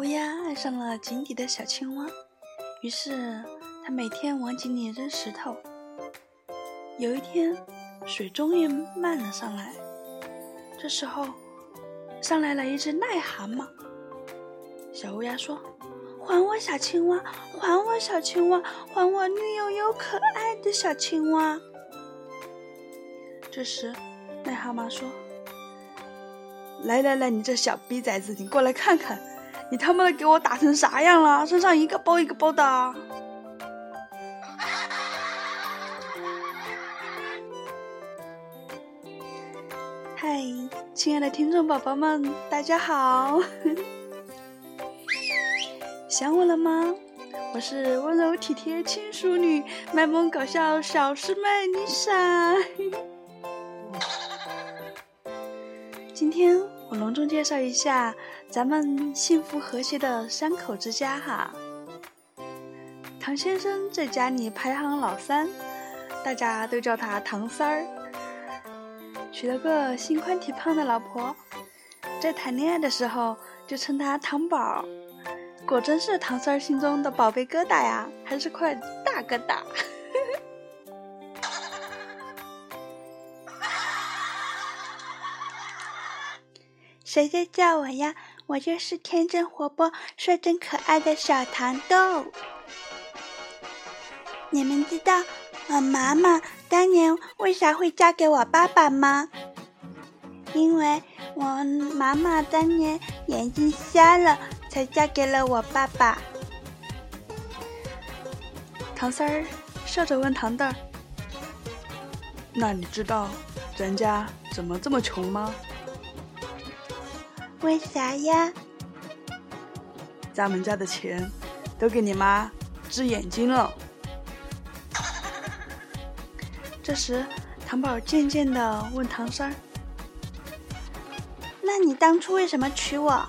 乌鸦爱上了井底的小青蛙，于是它每天往井里扔石头。有一天，水终于漫了上来，这时候，上来了一只癞蛤蟆。小乌鸦说：“还我小青蛙，还我小青蛙，还我绿油油可爱的小青蛙。”这时，癞蛤蟆说：“来来来，你这小逼崽子，你过来看看，你他妈的给我打成啥样了？身上一个包一个包的。”嗨，亲爱的听众宝宝们，大家好！想我了吗？我是温柔体贴亲淑女、卖萌搞笑小师妹丽莎。今天我隆重介绍一下咱们幸福和谐的三口之家哈。唐先生在家里排行老三，大家都叫他唐三儿。娶了个心宽体胖的老婆，在谈恋爱的时候就称他唐宝，果真是唐三儿心中的宝贝疙瘩呀，还是块大疙瘩。谁在叫我呀？我就是天真活泼、率真可爱的小糖豆。你们知道我妈妈当年为啥会嫁给我爸爸吗？因为我妈妈当年眼睛瞎了，才嫁给了我爸爸。唐三儿笑着问糖豆：“那你知道咱家怎么这么穷吗？”为啥呀？咱们家的钱都给你妈治眼睛了。这时，糖宝渐渐的问唐三儿：“那你当初为什么娶我？”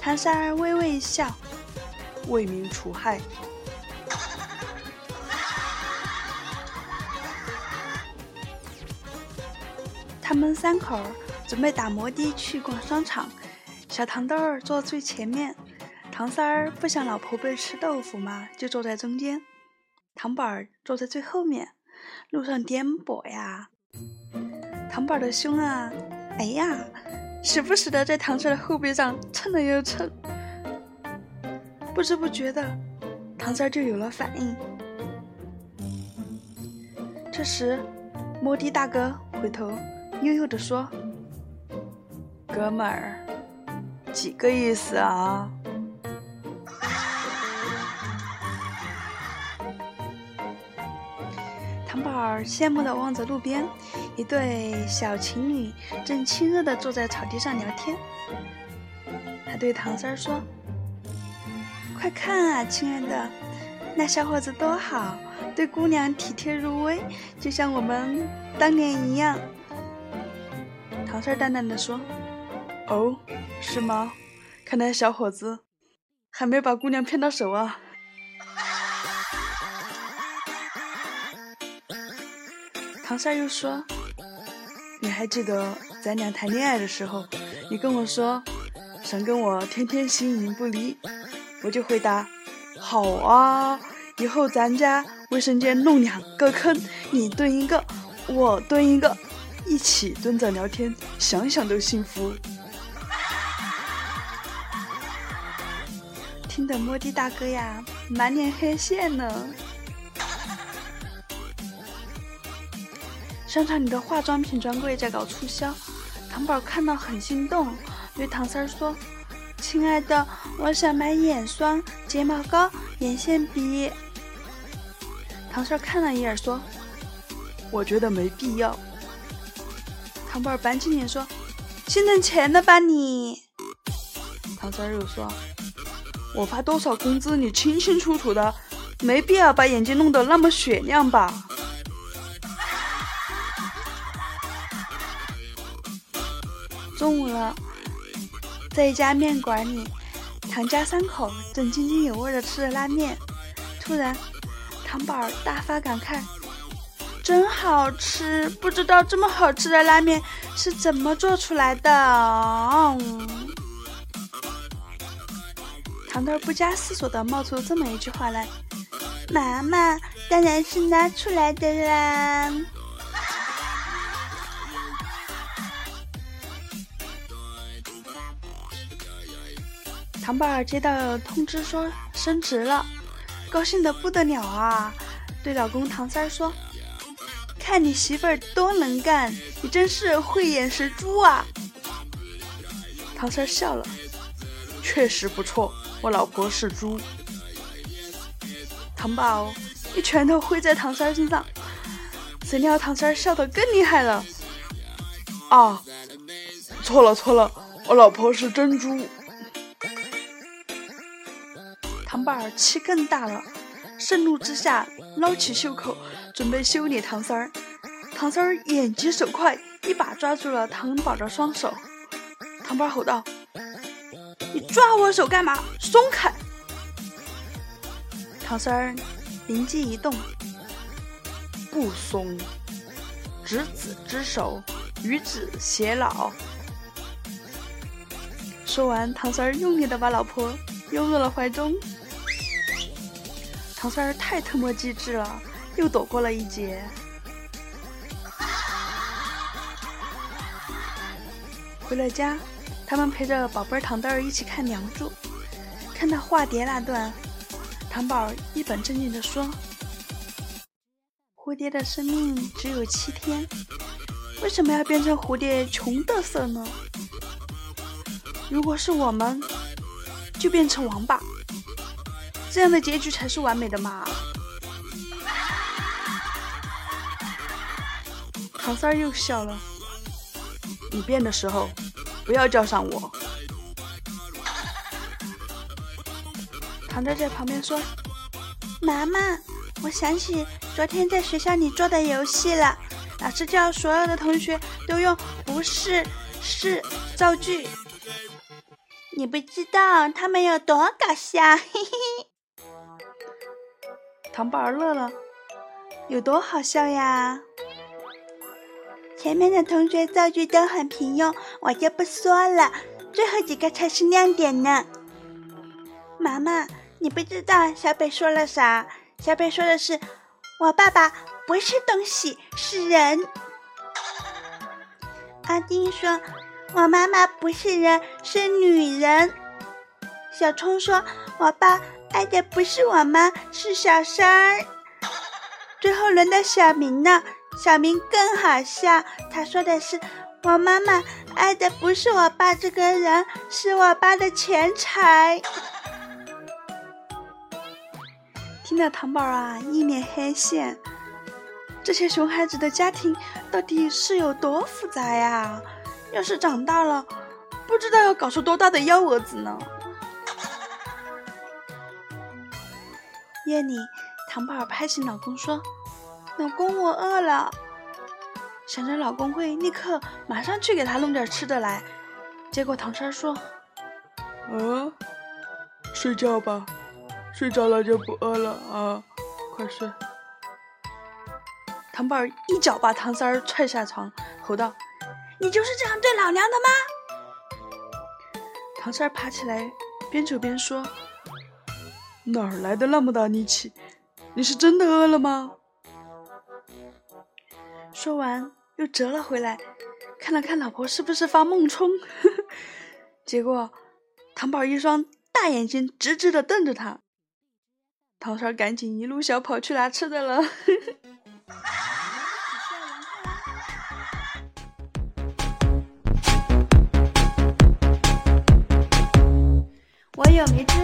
唐三儿微微一笑：“为民除害。”他们三口儿。准备打摩的去逛商场，小糖豆儿坐最前面，唐三儿不想老婆被吃豆腐嘛，就坐在中间，糖宝儿坐在最后面。路上颠簸呀，糖宝儿的胸啊，哎呀，时不时的在糖三儿的后背上蹭了又蹭，不知不觉的，糖三儿就有了反应。这时，摩的大哥回头悠悠地说。哥们儿，几个意思啊？糖宝儿羡慕的望着路边，一对小情侣正亲热的坐在草地上聊天。他对唐三儿说：“快看啊，亲爱的，那小伙子多好，对姑娘体贴入微，就像我们当年一样。”唐三儿淡淡的说。哦，是吗？看来小伙子还没把姑娘骗到手啊。唐三又说：“你还记得咱俩谈恋爱的时候，你跟我说想跟我天天形影不离，我就回答好啊。以后咱家卫生间弄两个坑，你蹲一个，我蹲一个，一起蹲着聊天，想想都幸福。”听得摩的大哥呀，满脸黑线呢。商场里的化妆品专柜在搞促销，糖宝看到很心动，对唐三说：“亲爱的，我想买眼霜、睫毛膏、眼线笔。”唐三看了一眼说：“我觉得没必要。”糖宝板起脸说：“心疼钱了吧你？”唐三又说。我发多少工资，你清清楚楚的，没必要把眼睛弄得那么雪亮吧。中午了，在一家面馆里，唐家三口正津津有味的吃着拉面，突然，唐宝儿大发感慨：“真好吃！不知道这么好吃的拉面是怎么做出来的。”糖豆不加思索的冒出这么一句话来：“妈妈，当然是拿出来的啦。”糖宝接到通知说升职了，高兴的不得了啊！对老公唐三说：“看你媳妇儿多能干，你真是慧眼识珠啊！”唐三笑了，确实不错，我老婆是猪。糖宝一拳头挥在唐三身上，谁料唐三笑得更厉害了。啊，错了错了，我老婆是珍珠。唐宝气更大了，盛怒之下捞起袖口，准备修理唐三儿。唐三儿眼疾手快，一把抓住了唐宝的双手。唐宝吼道：“你抓我手干嘛？松开！”唐三儿灵机一动：“不松，执子之手，与子偕老。”说完，唐三儿用力的把老婆拥入了怀中。唐三儿太特么机智了，又躲过了一劫。回了家，他们陪着宝贝儿糖豆儿一起看《梁祝》，看到化蝶那段，糖宝一本正经地说：“蝴蝶的生命只有七天，为什么要变成蝴蝶穷得瑟呢？如果是我们，就变成王八。”这样的结局才是完美的嘛！唐三儿又笑了。你变的时候，不要叫上我。唐豆在旁边说：“妈妈，我想起昨天在学校里做的游戏了。老师叫所有的同学都用‘不是’‘是’造句。你不知道他们有多搞笑，嘿嘿。”糖宝儿乐了，有多好笑呀？前面的同学造句都很平庸，我就不说了，最后几个才是亮点呢。妈妈，你不知道小北说了啥？小北说的是：“我爸爸不是东西，是人。”阿丁说：“我妈妈不是人，是女人。”小聪说：“我爸。”爱的不是我妈，是小三儿。最后轮到小明了，小明更好笑。他说的是：“我妈妈爱的不是我爸这个人，是我爸的钱财。”听到糖宝啊，一脸黑线。这些熊孩子的家庭到底是有多复杂呀？要是长大了，不知道要搞出多大的幺蛾子呢？夜里，糖宝拍醒老公说：“老公，我饿了。”想着老公会立刻马上去给他弄点吃的来，结果唐三说：“啊，睡觉吧，睡着了就不饿了啊，快睡。”糖宝儿一脚把唐三儿踹下床，吼道：“你就是这样对老娘的吗？”唐三儿爬起来，边走边说。哪儿来的那么大力气？你是真的饿了吗？说完又折了回来，看了看老婆是不是发梦冲。结果糖宝一双大眼睛直直的瞪着他，唐三赶紧一路小跑去拿吃的了。我有迷之。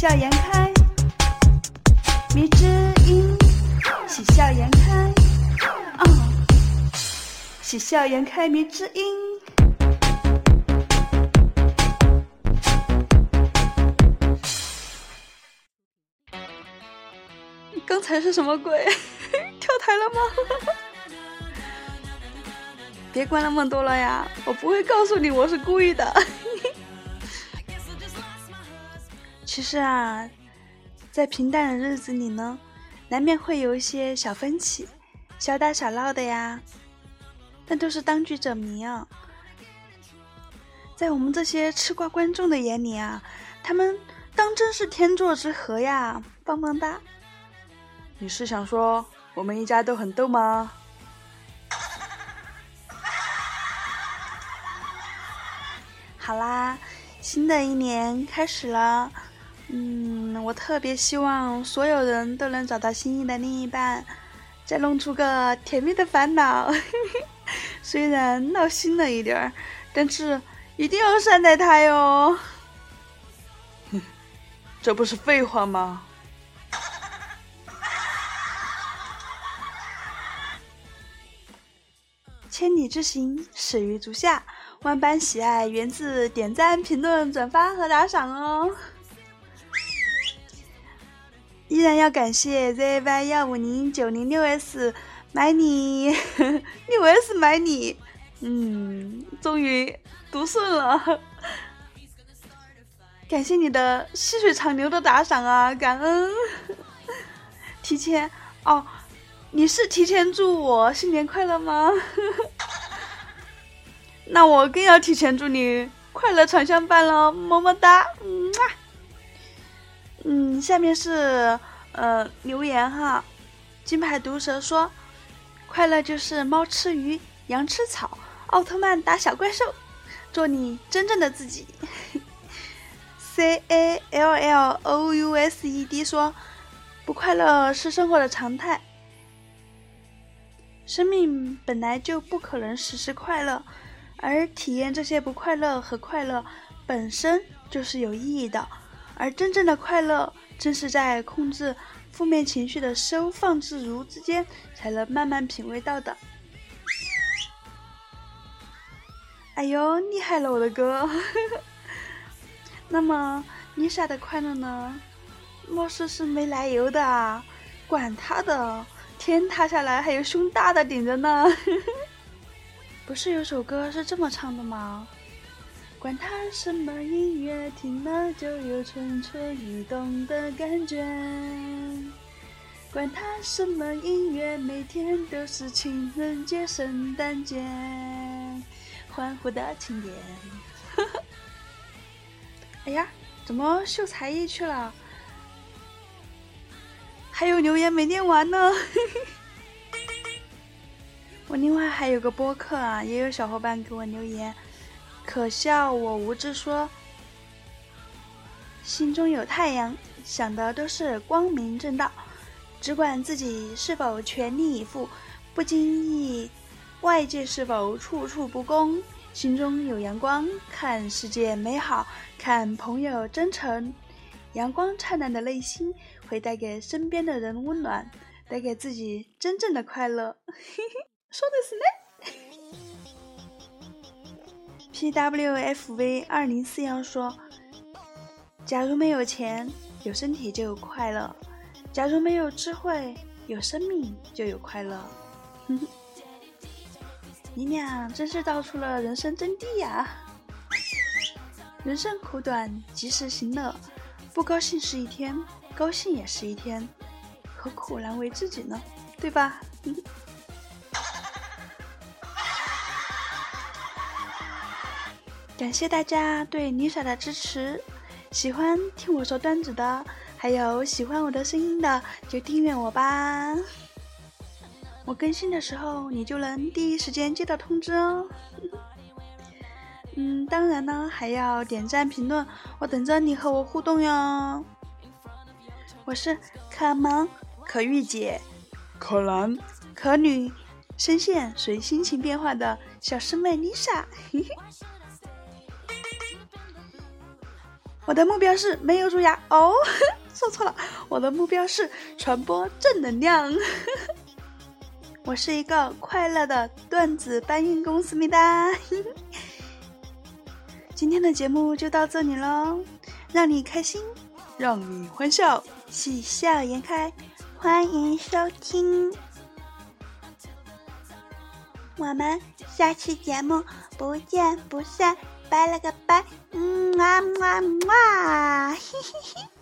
笑颜开。迷之音，喜笑颜开，嗯，喜笑颜开。迷之音。刚才是什么鬼？跳台了吗？别管那么多了呀，我不会告诉你我是故意的。其实啊，在平淡的日子里呢，难免会有一些小分歧，小打小闹的呀。但都是当局者迷啊，在我们这些吃瓜观众的眼里啊，他们当真是天作之合呀，棒棒哒！你是想说我们一家都很逗吗？好啦，新的一年开始了，嗯，我特别希望所有人都能找到心仪的另一半，再弄出个甜蜜的烦恼。虽然闹心了一点儿，但是一定要善待他哟。这不是废话吗？千里之行，始于足下。万般喜爱源自点赞、评论、转发和打赏哦！依然要感谢 zy 幺五零九零六 s 买你六 s 买你，嗯，终于读顺了。感谢你的细水长流的打赏啊，感恩！提前哦，你是提前祝我新年快乐吗？那我更要提前祝你快乐常相伴了，么么哒，嗯嗯，下面是呃留言哈，金牌毒蛇说，快乐就是猫吃鱼，羊吃草，奥特曼打小怪兽，做你真正的自己。C A L L O U S E D 说，不快乐是生活的常态，生命本来就不可能时时快乐。而体验这些不快乐和快乐本身就是有意义的，而真正的快乐正是在控制负面情绪的收放自如之间才能慢慢品味到的。哎呦，厉害了我的哥！那么丽莎的快乐呢？貌似是没来由的啊？管他的，天塌下来还有胸大的顶着呢！不是有首歌是这么唱的吗？管他什么音乐，听了就有蠢蠢欲动的感觉。管他什么音乐，每天都是情人节、圣诞节，欢呼的庆典。哎呀，怎么秀才艺去了？还有留言没念完呢。我另外还有个播客啊，也有小伙伴给我留言，可笑我无知说，心中有太阳，想的都是光明正道，只管自己是否全力以赴，不经意外界是否处处不公，心中有阳光，看世界美好，看朋友真诚，阳光灿烂的内心会带给身边的人温暖，带给自己真正的快乐。嘿嘿。说的是呢。P W F V 二零四幺说：“假如没有钱，有身体就有快乐；假如没有智慧，有生命就有快乐。”你俩真是道出了人生真谛呀！人生苦短，及时行乐。不高兴是一天，高兴也是一天，何苦难为自己呢？对吧？感谢大家对 Lisa 的支持，喜欢听我说段子的，还有喜欢我的声音的，就订阅我吧。我更新的时候，你就能第一时间接到通知哦。嗯，当然呢，还要点赞评论，我等着你和我互动哟。我是可萌、可御姐、可男、可女，声线随心情变化的小师妹 Lisa。我的目标是没有蛀牙哦，说错了，我的目标是传播正能量。我是一个快乐的段子搬运工，思密达。今天的节目就到这里喽，让你开心，让你欢笑，喜笑颜开，欢迎收听，我们下期节目不见不散。拜了个拜，嗯啊啊啊，嘿嘿嘿。